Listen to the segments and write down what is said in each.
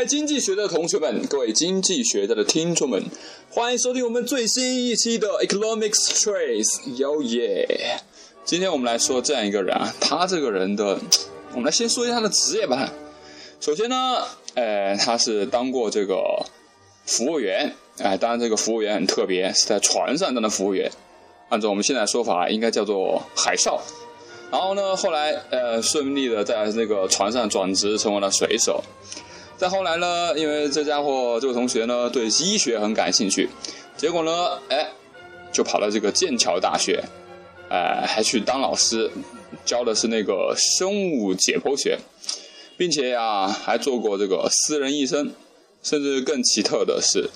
位经济学的同学们，各位经济学家的听众们，欢迎收听我们最新一期的 Economics Trace，哟耶！今天我们来说这样一个人啊，他这个人的，我们来先说一下他的职业吧。首先呢，呃，他是当过这个服务员，哎，当然这个服务员很特别，是在船上当的服务员，按照我们现在说法，应该叫做海少。然后呢，后来呃，顺利的在那个船上转职成为了水手。再后来呢，因为这家伙这个同学呢对医学很感兴趣，结果呢，哎，就跑到这个剑桥大学，哎，还去当老师，教的是那个生物解剖学，并且呀，还做过这个私人医生，甚至更奇特的是，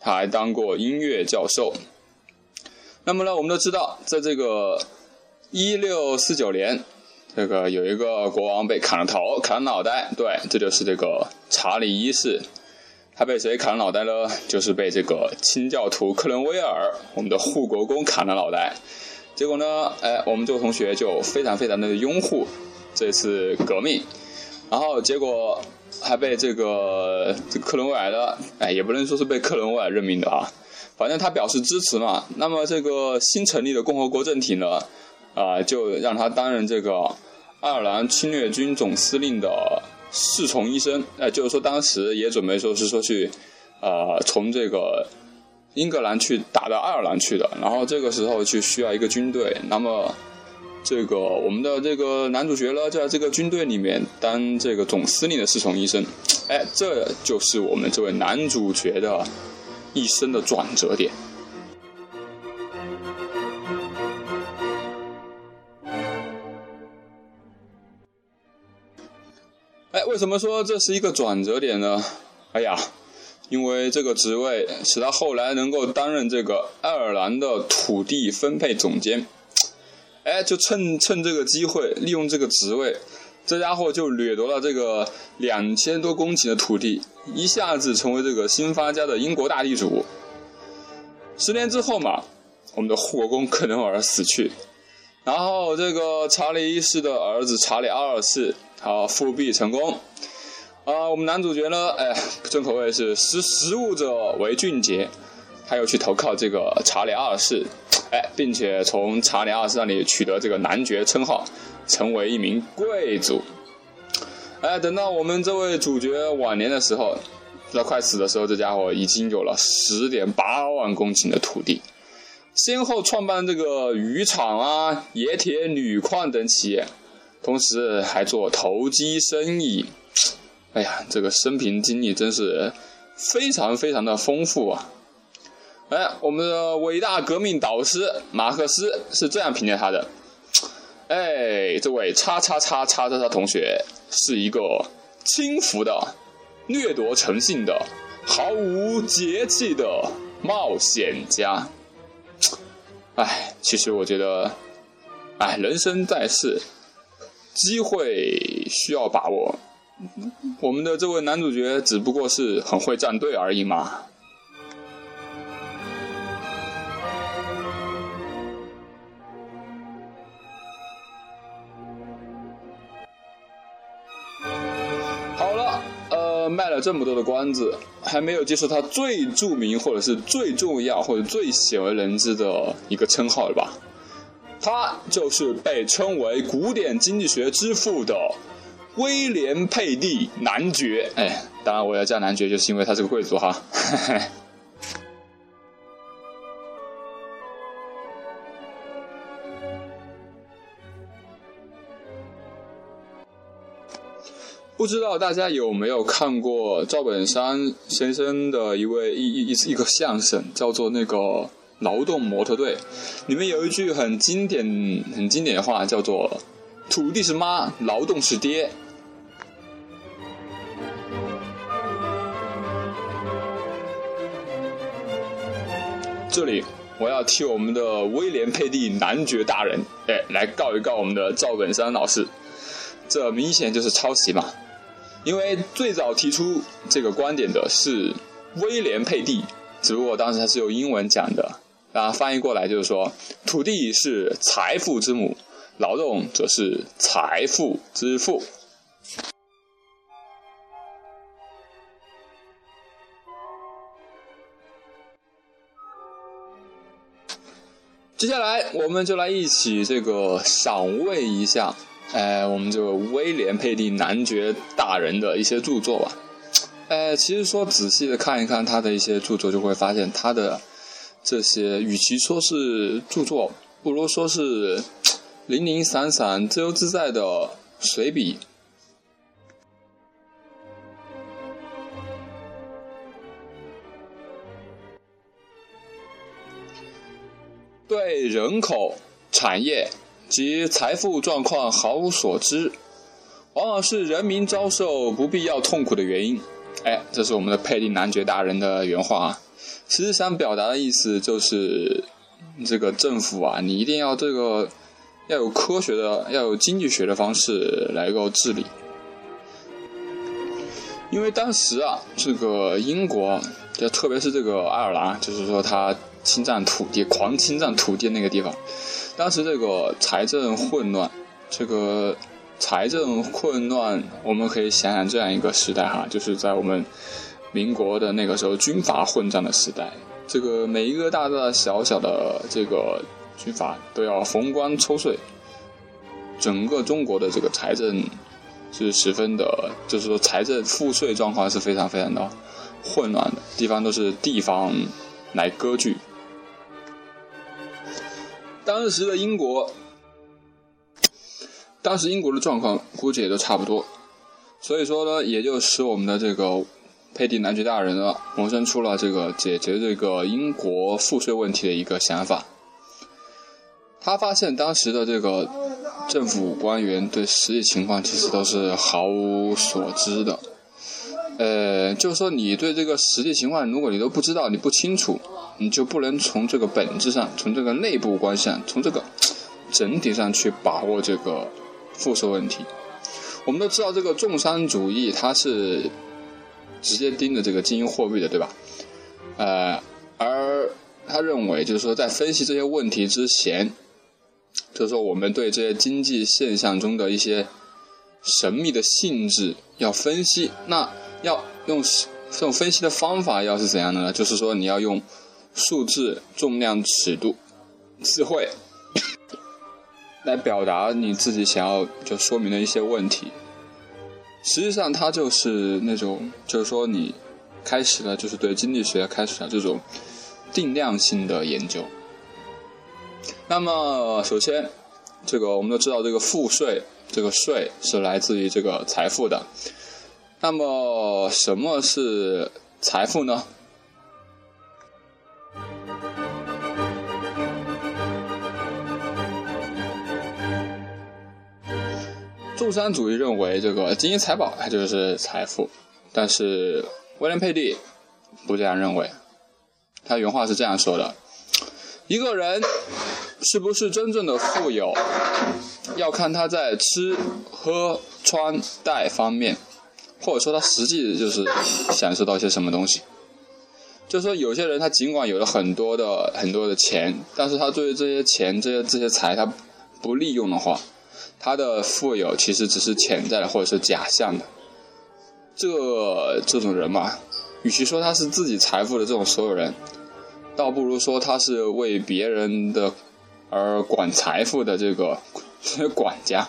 他还当过音乐教授。那么呢，我们都知道，在这个一六四九年。这个有一个国王被砍了头，砍了脑袋，对，这就是这个查理一世。他被谁砍了脑袋呢？就是被这个清教徒克伦威尔，我们的护国公砍了脑袋。结果呢，哎，我们这个同学就非常非常的拥护这次革命，然后结果还被这个这克伦威尔的，哎，也不能说是被克伦威尔任命的啊，反正他表示支持嘛。那么这个新成立的共和国政体呢？啊，就让他担任这个爱尔兰侵略军总司令的侍从医生。哎，就是说当时也准备说是说去，呃，从这个英格兰去打到爱尔兰去的。然后这个时候就需要一个军队。那么这个我们的这个男主角呢，在这个军队里面当这个总司令的侍从医生。哎，这就是我们这位男主角的一生的转折点。为什么说这是一个转折点呢？哎呀，因为这个职位使他后来能够担任这个爱尔兰的土地分配总监。哎，就趁趁这个机会，利用这个职位，这家伙就掠夺了这个两千多公顷的土地，一下子成为这个新发家的英国大地主。十年之后嘛，我们的护国公克伦尔死去，然后这个查理一世的儿子查理二世。好，复辟成功啊！我们男主角呢，哎，正可谓是识时务者为俊杰，他又去投靠这个查理二世，哎，并且从查理二世那里取得这个男爵称号，成为一名贵族。哎，等到我们这位主角晚年的时候，在快死的时候，这家伙已经有了十点八万公顷的土地，先后创办这个渔场啊、冶铁、铝矿等企业。同时还做投机生意，哎呀，这个生平经历真是非常非常的丰富啊！哎，我们的伟大革命导师马克思是这样评价他的：哎，这位叉叉叉叉叉叉同学是一个轻浮的、掠夺成性的、毫无节气的冒险家。哎，其实我觉得，哎，人生在世。机会需要把握，我们的这位男主角只不过是很会站队而已嘛。卖了这么多的关子，还没有接受他最著名或者是最重要或者最鲜为人知的一个称号了吧？他就是被称为古典经济学之父的威廉佩蒂男爵。哎，当然我要叫男爵，就是因为他是个贵族哈。不知道大家有没有看过赵本山先生的一位一一一一个相声，叫做那个。劳动模特队，里面有一句很经典、很经典的话，叫做“土地是妈，劳动是爹”。这里我要替我们的威廉佩蒂男爵大人，哎，来告一告我们的赵本山老师，这明显就是抄袭嘛！因为最早提出这个观点的是威廉佩蒂只不过当时他是用英文讲的然后翻译过来就是说土地是财富之母劳动则是财富之父。接下来我们就来一起这个赏味一下。哎，我们这个威廉·佩蒂男爵大人的一些著作吧。哎，其实说仔细的看一看他的一些著作，就会发现他的这些，与其说是著作，不如说是零零散散、自由自在的随笔。对人口、产业及财富状况毫无所知，往往是人民遭受不必要痛苦的原因。哎，这是我们的佩蒂男爵大人的原话啊。其实想表达的意思就是，这个政府啊，你一定要这个要有科学的、要有经济学的方式来够治理。因为当时啊，这个英国，就特别是这个爱尔兰，就是说他侵占土地、狂侵占土地那个地方，当时这个财政混乱，这个。财政混乱，我们可以想想这样一个时代哈，就是在我们民国的那个时候，军阀混战的时代，这个每一个大大小小的这个军阀都要逢官抽税，整个中国的这个财政是十分的，就是说财政赋税状况是非常非常的混乱的，地方都是地方来割据。当时的英国。当时英国的状况估计也都差不多，所以说呢，也就使我们的这个佩蒂男爵大人呢萌生出了这个解决这个英国赋税问题的一个想法。他发现当时的这个政府官员对实际情况其实都是毫无所知的，呃，就是说你对这个实际情况，如果你都不知道，你不清楚，你就不能从这个本质上，从这个内部关系上，从这个 整体上去把握这个。复苏问题，我们都知道这个重商主义，它是直接盯着这个金银货币的，对吧？呃，而他认为，就是说，在分析这些问题之前，就是说，我们对这些经济现象中的一些神秘的性质要分析。那要用这种分析的方法，要是怎样的呢？就是说，你要用数字、重量、尺度、智慧。来表达你自己想要就说明的一些问题，实际上它就是那种，就是说你开始了，就是对经济学开始了这种定量性的研究。那么，首先，这个我们都知道，这个赋税，这个税是来自于这个财富的。那么，什么是财富呢？重商主义认为，这个金银财宝它就是财富，但是威廉佩蒂不这样认为。他原话是这样说的：“一个人是不是真正的富有，要看他在吃喝穿戴方面，或者说他实际就是享受到一些什么东西。就是说，有些人他尽管有了很多的很多的钱，但是他对于这些钱、这些这些财，他不利用的话。”他的富有其实只是潜在的，或者是假象的。这这种人嘛，与其说他是自己财富的这种所有人，倒不如说他是为别人的而管财富的这个 管家。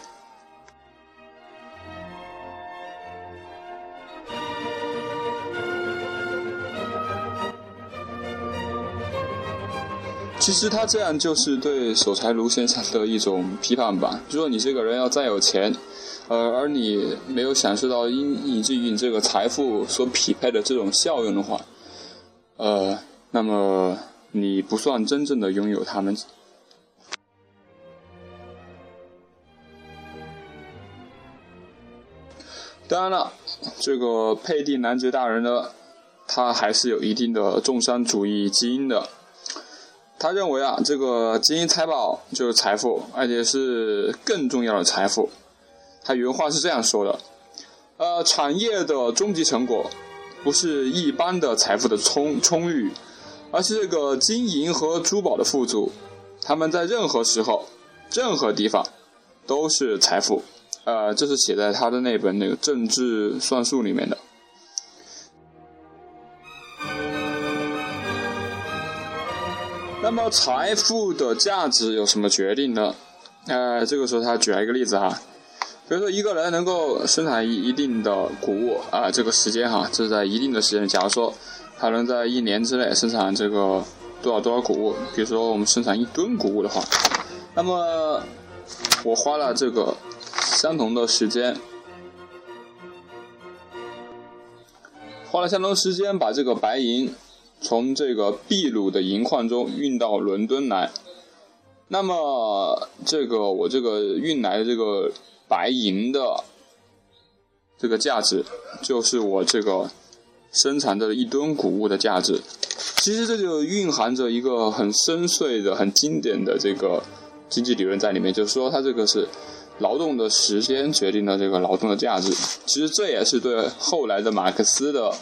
其实他这样就是对守财奴先生的一种批判吧，就说你这个人要再有钱，呃，而你没有享受到因以至于你这个财富所匹配的这种效用的话，呃，那么你不算真正的拥有他们。当然了，这个佩蒂男爵大人呢，他还是有一定的重商主义基因的。他认为啊，这个金银财宝就是财富，而且是更重要的财富。他原话是这样说的：，呃，产业的终极成果，不是一般的财富的充充裕，而是这个金银和珠宝的富足。他们在任何时候、任何地方都是财富。呃，这是写在他的那本那个政治算术里面的。那么财富的价值有什么决定呢？呃，这个时候他举了一个例子哈，比如说一个人能够生产一一定的谷物啊，这个时间哈，这是在一定的时间，假如说他能在一年之内生产这个多少多少谷物，比如说我们生产一吨谷物的话，那么我花了这个相同的时间，花了相同时间把这个白银。从这个秘鲁的银矿中运到伦敦来，那么这个我这个运来的这个白银的这个价值，就是我这个生产的一吨谷物的价值。其实这就蕴含着一个很深邃的、很经典的这个经济理论在里面，就是说它这个是劳动的时间决定了这个劳动的价值。其实这也是对后来的马克思的。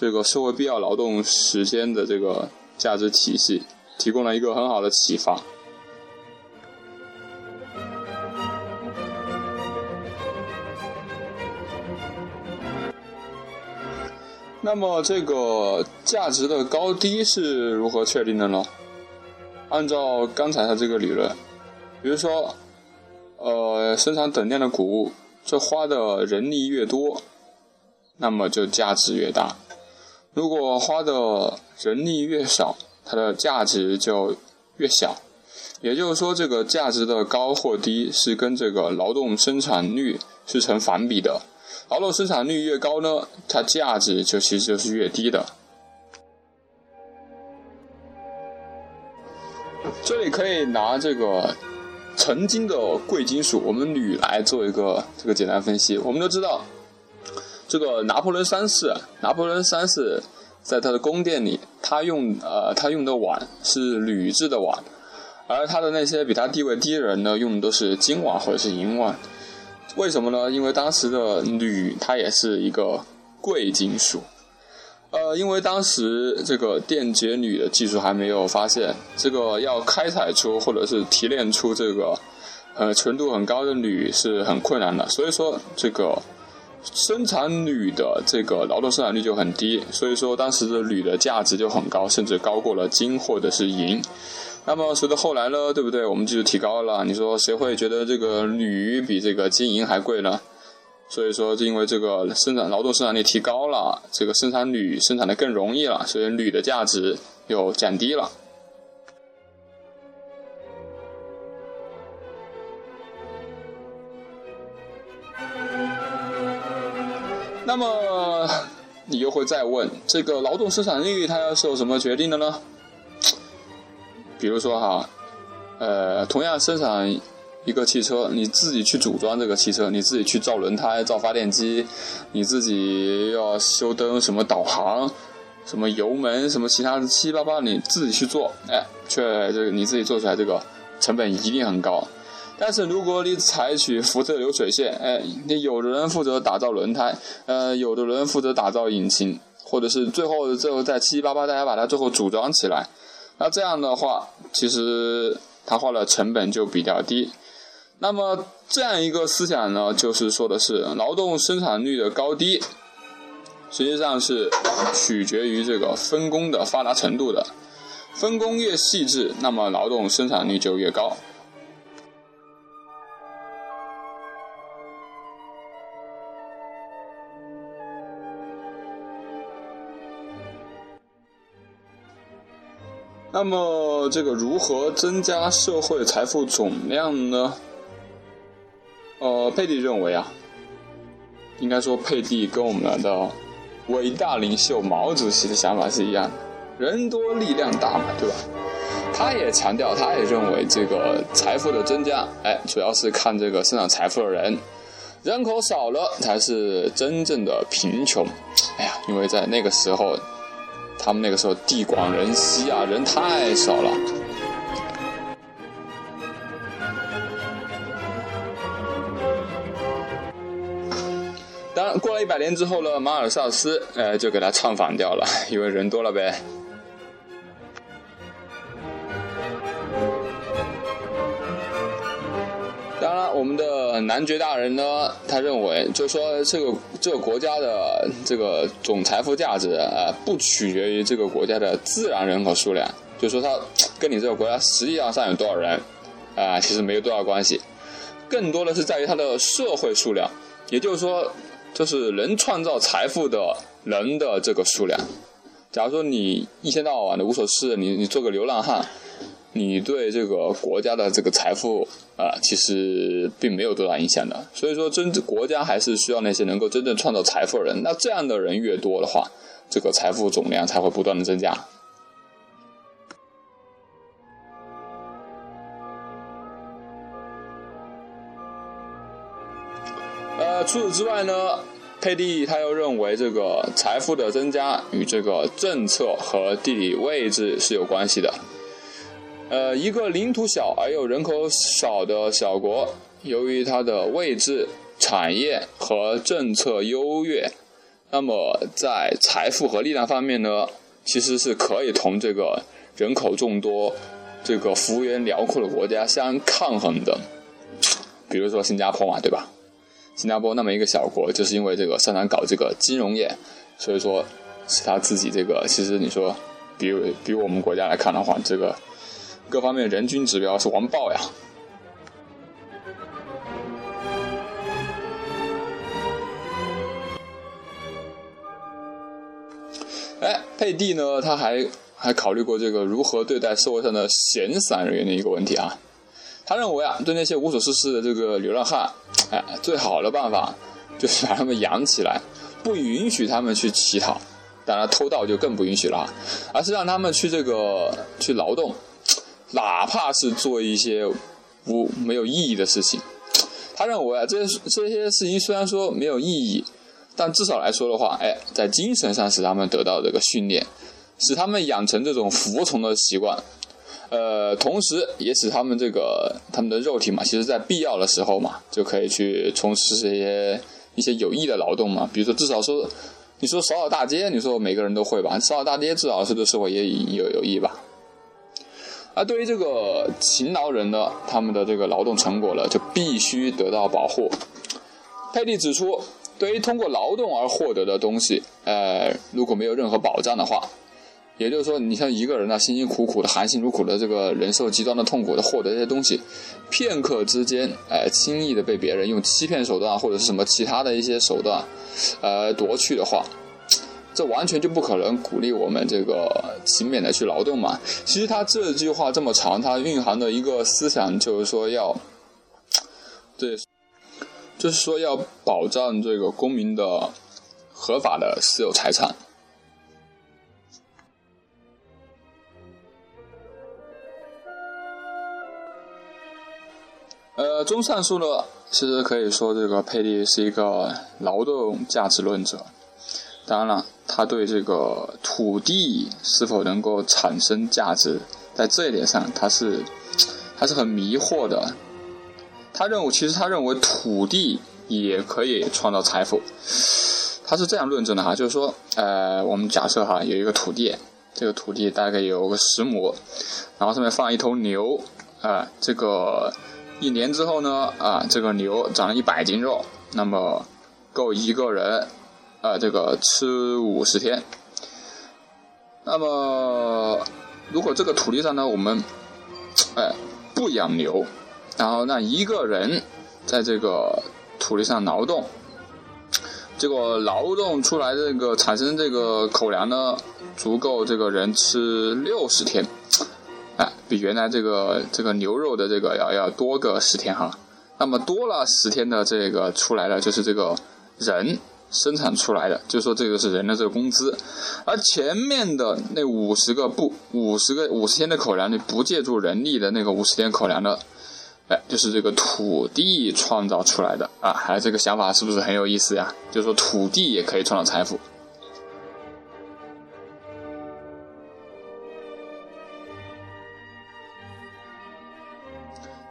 这个社会必要劳动时间的这个价值体系，提供了一个很好的启发。那么，这个价值的高低是如何确定的呢？按照刚才的这个理论，比如说，呃，生产等量的谷物，这花的人力越多，那么就价值越大。如果花的人力越少，它的价值就越小。也就是说，这个价值的高或低是跟这个劳动生产率是成反比的。劳动生产率越高呢，它价值就其实就是越低的。这里可以拿这个曾经的贵金属，我们铝来做一个这个简单分析。我们都知道。这个拿破仑三世，拿破仑三世在他的宫殿里，他用呃他用的碗是铝制的碗，而他的那些比他地位低的人呢，用的都是金碗或者是银碗。为什么呢？因为当时的铝它也是一个贵金属，呃，因为当时这个电解铝的技术还没有发现，这个要开采出或者是提炼出这个呃纯度很高的铝是很困难的，所以说这个。生产铝的这个劳动生产率就很低，所以说当时的铝的价值就很高，甚至高过了金或者是银。那么随着后来呢，对不对？我们技术提高了，你说谁会觉得这个铝比这个金银还贵呢？所以说，就因为这个生产劳动生产力提高了，这个生产铝生产的更容易了，所以铝的价值又降低了。那么你又会再问，这个劳动生产率它要受什么决定的呢？比如说哈，呃，同样生产一个汽车，你自己去组装这个汽车，你自己去造轮胎、造发电机，你自己要修灯、什么导航、什么油门、什么其他的七七八八，你自己去做，哎，却这个你自己做出来这个成本一定很高。但是如果你采取福特流水线，哎，你有的人负责打造轮胎，呃，有的人负责打造引擎，或者是最后最后再七七八八大家把它最后组装起来，那这样的话，其实他花的成本就比较低。那么这样一个思想呢，就是说的是劳动生产率的高低，实际上是取决于这个分工的发达程度的，分工越细致，那么劳动生产率就越高。那么，这个如何增加社会财富总量呢？呃，佩蒂认为啊，应该说佩蒂跟我们的伟大领袖毛主席的想法是一样的，人多力量大嘛，对吧？他也强调，他也认为这个财富的增加，哎，主要是看这个生产财富的人，人口少了才是真正的贫穷。哎呀，因为在那个时候。他们那个时候地广人稀啊，人太少了。当然，过了一百年之后呢，马尔萨斯呃就给他唱反调了，因为人多了呗。我们的男爵大人呢，他认为，就说这个这个国家的这个总财富价值，呃，不取决于这个国家的自然人口数量，就说他跟你这个国家实际上上有多少人，啊，其实没有多少关系，更多的是在于它的社会数量，也就是说，就是能创造财富的人的这个数量。假如说你一天到晚的无所事，你你做个流浪汉，你对这个国家的这个财富啊，其实并没有多大影响的。所以说，真国家还是需要那些能够真正创造财富的人。那这样的人越多的话，这个财富总量才会不断的增加。呃，除此之外呢？佩蒂他又认为，这个财富的增加与这个政策和地理位置是有关系的。呃，一个领土小而又人口少的小国，由于它的位置、产业和政策优越，那么在财富和力量方面呢，其实是可以同这个人口众多、这个幅员辽阔的国家相抗衡的。比如说新加坡嘛，对吧？新加坡那么一个小国，就是因为这个擅长搞这个金融业，所以说是他自己这个。其实你说，比比我们国家来看的话，这个各方面人均指标是完爆呀。哎，佩蒂呢，他还还考虑过这个如何对待社会上的闲散人员的一个问题啊。他认为啊，对那些无所事事的这个流浪汉，哎，最好的办法就是把他们养起来，不允许他们去乞讨，当然偷盗就更不允许了，而是让他们去这个去劳动，哪怕是做一些无没有意义的事情。他认为啊，这些这些事情虽然说没有意义，但至少来说的话，哎，在精神上使他们得到这个训练，使他们养成这种服从的习惯。呃，同时也使他们这个他们的肉体嘛，其实在必要的时候嘛，就可以去从事这些一些有益的劳动嘛。比如说，至少说，你说扫扫大街，你说每个人都会吧？扫扫大街至少是对社会也有有益吧。而对于这个勤劳人呢，他们的这个劳动成果呢，就必须得到保护。佩蒂指出，对于通过劳动而获得的东西，呃，如果没有任何保障的话。也就是说，你像一个人呢，辛辛苦苦的、含辛茹苦的这个忍受极端的痛苦的获得这些东西，片刻之间，哎，轻易的被别人用欺骗手段或者是什么其他的一些手段，呃，夺去的话，这完全就不可能鼓励我们这个勤勉的去劳动嘛。其实他这句话这么长，它蕴含的一个思想就是说要，对，就是说要保障这个公民的合法的私有财产。呃，综上述呢，其实可以说这个佩蒂是一个劳动价值论者。当然了，他对这个土地是否能够产生价值，在这一点上，他是还是很迷惑的。他认为，其实他认为土地也可以创造财富。他是这样论证的哈，就是说，呃，我们假设哈有一个土地，这个土地大概有个十亩，然后上面放一头牛，啊，这个。一年之后呢，啊，这个牛长了一百斤肉，那么够一个人，啊，这个吃五十天。那么，如果这个土地上呢，我们，哎，不养牛，然后让一个人在这个土地上劳动，结果劳动出来这个产生这个口粮呢，足够这个人吃六十天。哎，比原来这个这个牛肉的这个要要多个十天哈，那么多了十天的这个出来了，就是这个人生产出来的，就说这个是人的这个工资，而前面的那五十个不五十个五十天的口粮，你不借助人力的那个五十天口粮的，哎，就是这个土地创造出来的啊，还有这个想法是不是很有意思呀？就是说土地也可以创造财富。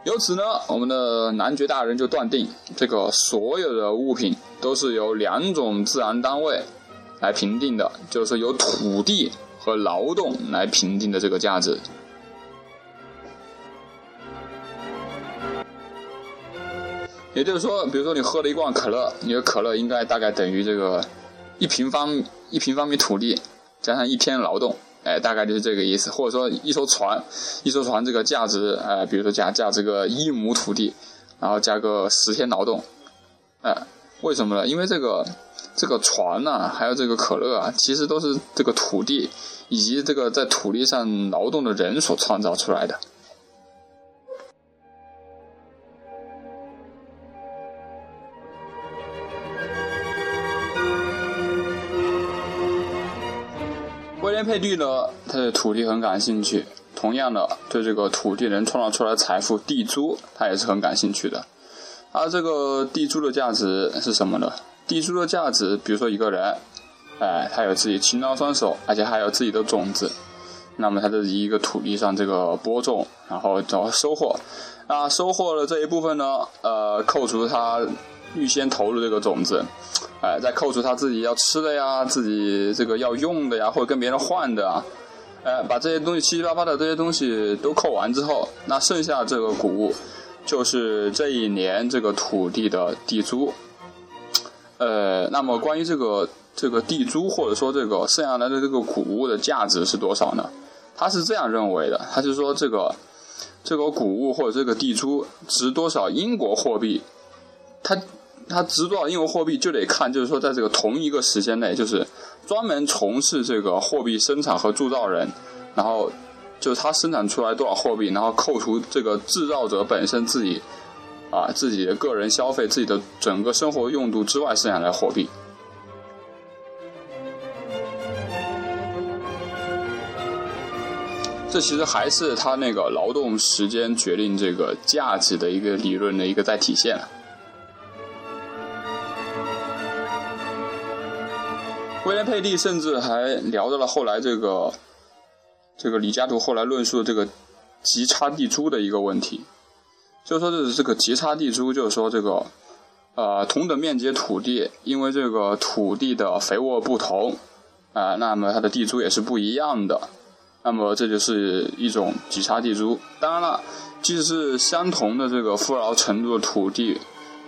由此呢，我们的男爵大人就断定，这个所有的物品都是由两种自然单位来评定的，就是由土地和劳动来评定的这个价值。也就是说，比如说你喝了一罐可乐，你的可乐应该大概等于这个一平方一平方米土地加上一天劳动。哎，大概就是这个意思。或者说一艘船，一艘船这个价值，哎，比如说价价值个一亩土地，然后加个十天劳动，哎，为什么呢？因为这个这个船呢，还有这个可乐啊，其实都是这个土地以及这个在土地上劳动的人所创造出来的。威廉佩蒂呢，他对土地很感兴趣，同样的对这个土地能创造出来的财富地租，他也是很感兴趣的。而这个地租的价值是什么呢？地租的价值，比如说一个人，哎，他有自己勤劳双手，而且还有自己的种子，那么他在一个土地上这个播种，然后找收获，那收获了这一部分呢，呃，扣除他预先投入这个种子。哎，再扣除他自己要吃的呀，自己这个要用的呀，或者跟别人换的啊，哎，把这些东西七七八八的这些东西都扣完之后，那剩下这个谷物，就是这一年这个土地的地租。呃，那么关于这个这个地租或者说这个剩下来的这个谷物的价值是多少呢？他是这样认为的，他是说这个这个谷物或者这个地租值多少英国货币，他。它值多少英国货币就得看，就是说，在这个同一个时间内，就是专门从事这个货币生产和铸造人，然后就是他生产出来多少货币，然后扣除这个制造者本身自己啊自己的个人消费、自己的整个生活用度之外剩下的货币。这其实还是他那个劳动时间决定这个价值的一个理论的一个在体现。威廉佩蒂甚至还聊到了后来这个，这个李嘉图后来论述这个极差地租的一个问题，就是说这是这个极差地租，就是说这个呃同等面积土地，因为这个土地的肥沃不同啊，那么它的地租也是不一样的，那么这就是一种极差地租。当然了，即使是相同的这个富饶程度的土地，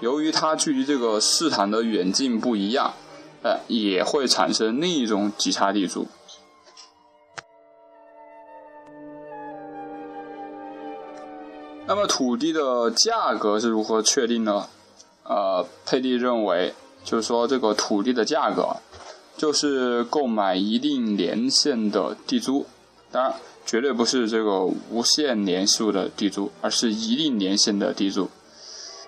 由于它距离这个市场的远近不一样。呃，也会产生另一种极差地租。那么土地的价格是如何确定呢？呃，佩蒂认为，就是说这个土地的价格，就是购买一定年限的地租，当然绝对不是这个无限年数的地租，而是一定年限的地租。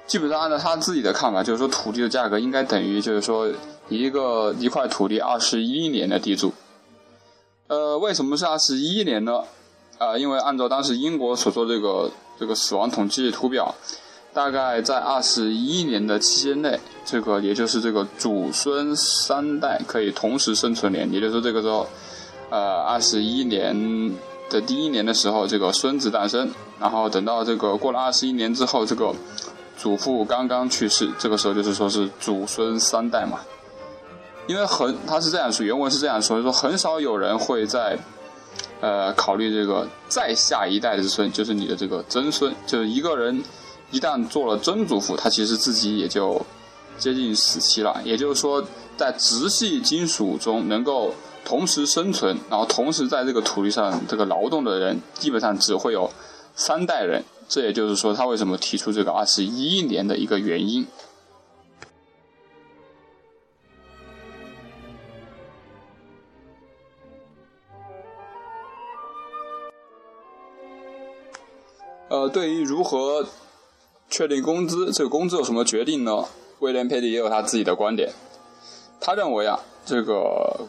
基本上按照他自己的看法，就是说土地的价格应该等于，就是说。一个一块土地二十一年的地租，呃，为什么是二十一年呢？啊，因为按照当时英国所做这个这个死亡统计图表，大概在二十一年的期间内，这个也就是这个祖孙三代可以同时生存年，也就是说这个时候，呃，二十一年的第一年的时候，这个孙子诞生，然后等到这个过了二十一年之后，这个祖父刚刚去世，这个时候就是说是祖孙三代嘛。因为很，他是这样说，原文是这样说，就说很少有人会在，呃，考虑这个再下一代之孙，就是你的这个曾孙，就是一个人一旦做了曾祖父，他其实自己也就接近死期了。也就是说，在直系金属中能够同时生存，然后同时在这个土地上这个劳动的人，基本上只会有三代人。这也就是说，他为什么提出这个二十一年的一个原因。对于如何确定工资，这个工资有什么决定呢？威廉佩蒂也有他自己的观点。他认为啊，这个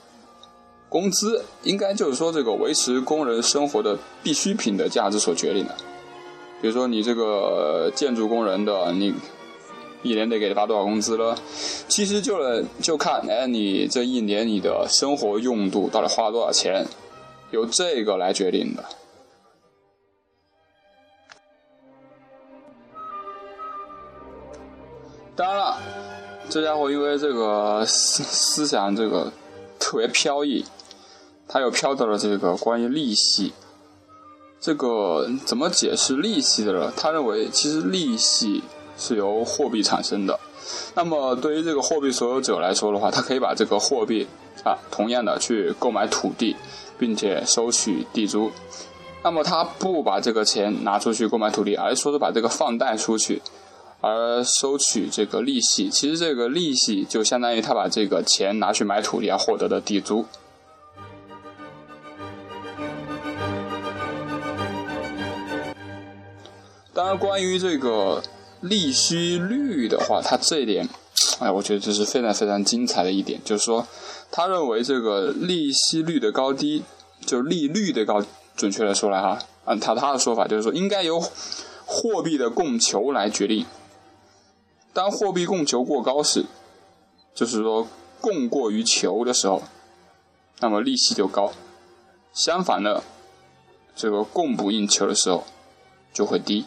工资应该就是说这个维持工人生活的必需品的价值所决定的。比如说你这个建筑工人的，你一年得给他发多少工资了？其实就就看哎，你这一年你的生活用度到底花了多少钱，由这个来决定的。当然了，这家伙因为这个思思想这个特别飘逸，他又飘到了这个关于利息，这个怎么解释利息的呢？他认为其实利息是由货币产生的，那么对于这个货币所有者来说的话，他可以把这个货币啊同样的去购买土地，并且收取地租。那么他不把这个钱拿出去购买土地，而是说是把这个放贷出去，而收取这个利息。其实这个利息就相当于他把这个钱拿去买土地而获得的地租。当然，关于这个利息率的话，他这一点，哎，我觉得这是非常非常精彩的一点，就是说，他认为这个利息率的高低，就利率的高。准确的说来哈，按他他的说法就是说，应该由货币的供求来决定。当货币供求过高时，就是说供过于求的时候，那么利息就高；相反的，这个供不应求的时候就会低。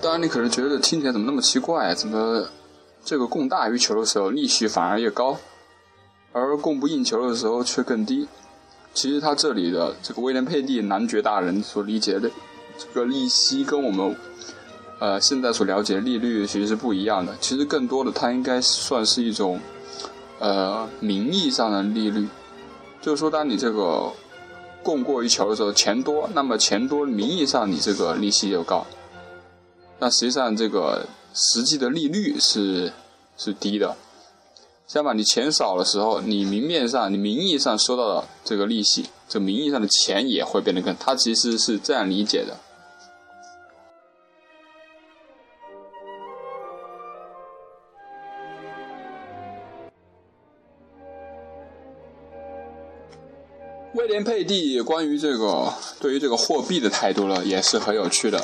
当然，你可能觉得听起来怎么那么奇怪？怎么？这个供大于求的时候，利息反而越高，而供不应求的时候却更低。其实他这里的这个威廉佩蒂男爵大人所理解的这个利息，跟我们呃现在所了解的利率其实是不一样的。其实更多的，它应该算是一种呃名义上的利率，就是说，当你这个供过于求的时候，钱多，那么钱多，名义上你这个利息就高，那实际上这个。实际的利率是是低的，相反，你钱少的时候，你明面上、你名义上收到的这个利息，这名义上的钱也会变得更。他其实是这样理解的。威廉佩蒂关于这个对于这个货币的态度呢，也是很有趣的。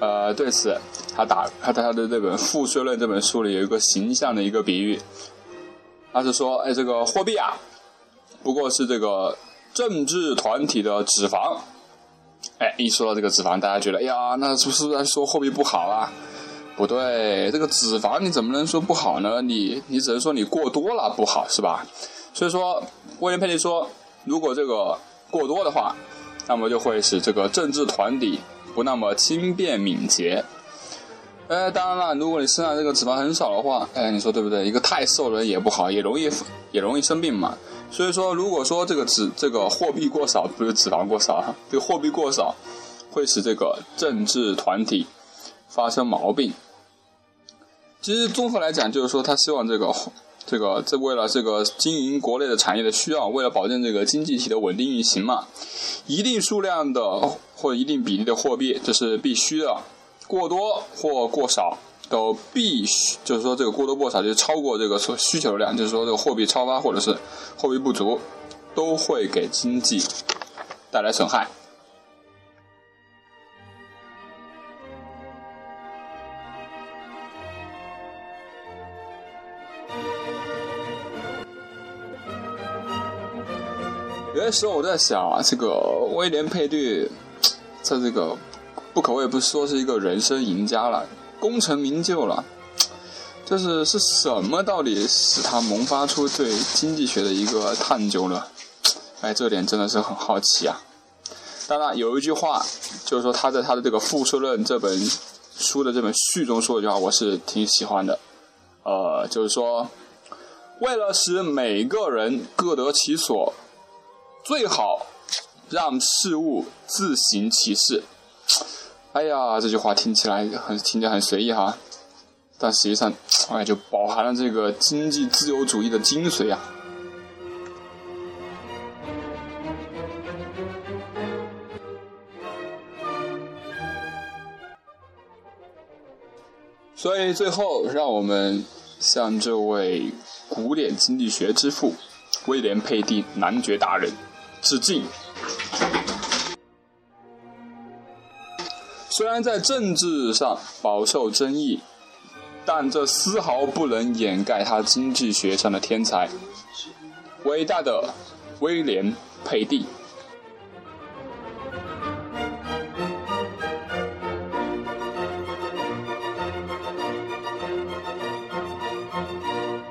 呃，对此，他打他在他的这本《赋税论》这本书里有一个形象的一个比喻，他是说，哎，这个货币啊，不过是这个政治团体的脂肪。哎，一说到这个脂肪，大家觉得，哎呀，那是不是在说货币不好啊？不对，这个脂肪你怎么能说不好呢？你你只能说你过多了不好，是吧？所以说，威廉佩利说，如果这个过多的话，那么就会使这个政治团体。不那么轻便敏捷，呃，当然了，如果你身上这个脂肪很少的话，哎，你说对不对？一个太瘦的人也不好，也容易也容易生病嘛。所以说，如果说这个脂这个货币过少，不是脂肪过少，这个货币过少会使这个政治团体发生毛病。其实综合来讲，就是说他希望这个这个这为了这个经营国内的产业的需要，为了保证这个经济体的稳定运行嘛，一定数量的。或一定比例的货币，这是必须的。过多或过少都必须，就是说这个过多过少就是超过这个所需求量，就是说这个货币超发或者是货币不足，都会给经济带来损害。有些时候我在想啊，这个威廉佩蒂。在这个不可谓不说是一个人生赢家了，功成名就了。这是是什么到底使他萌发出对经济学的一个探究呢？哎，这点真的是很好奇啊。当然，有一句话，就是说他在他的这个《复数论》这本书的这本序中说一句话，我是挺喜欢的。呃，就是说，为了使每个人各得其所，最好。让事物自行其事。哎呀，这句话听起来很听起来很随意哈，但实际上，哎，就饱含了这个经济自由主义的精髓啊。所以最后，让我们向这位古典经济学之父威廉佩蒂男爵大人致敬。虽然在政治上饱受争议，但这丝毫不能掩盖他经济学上的天才。伟大的威廉·佩蒂。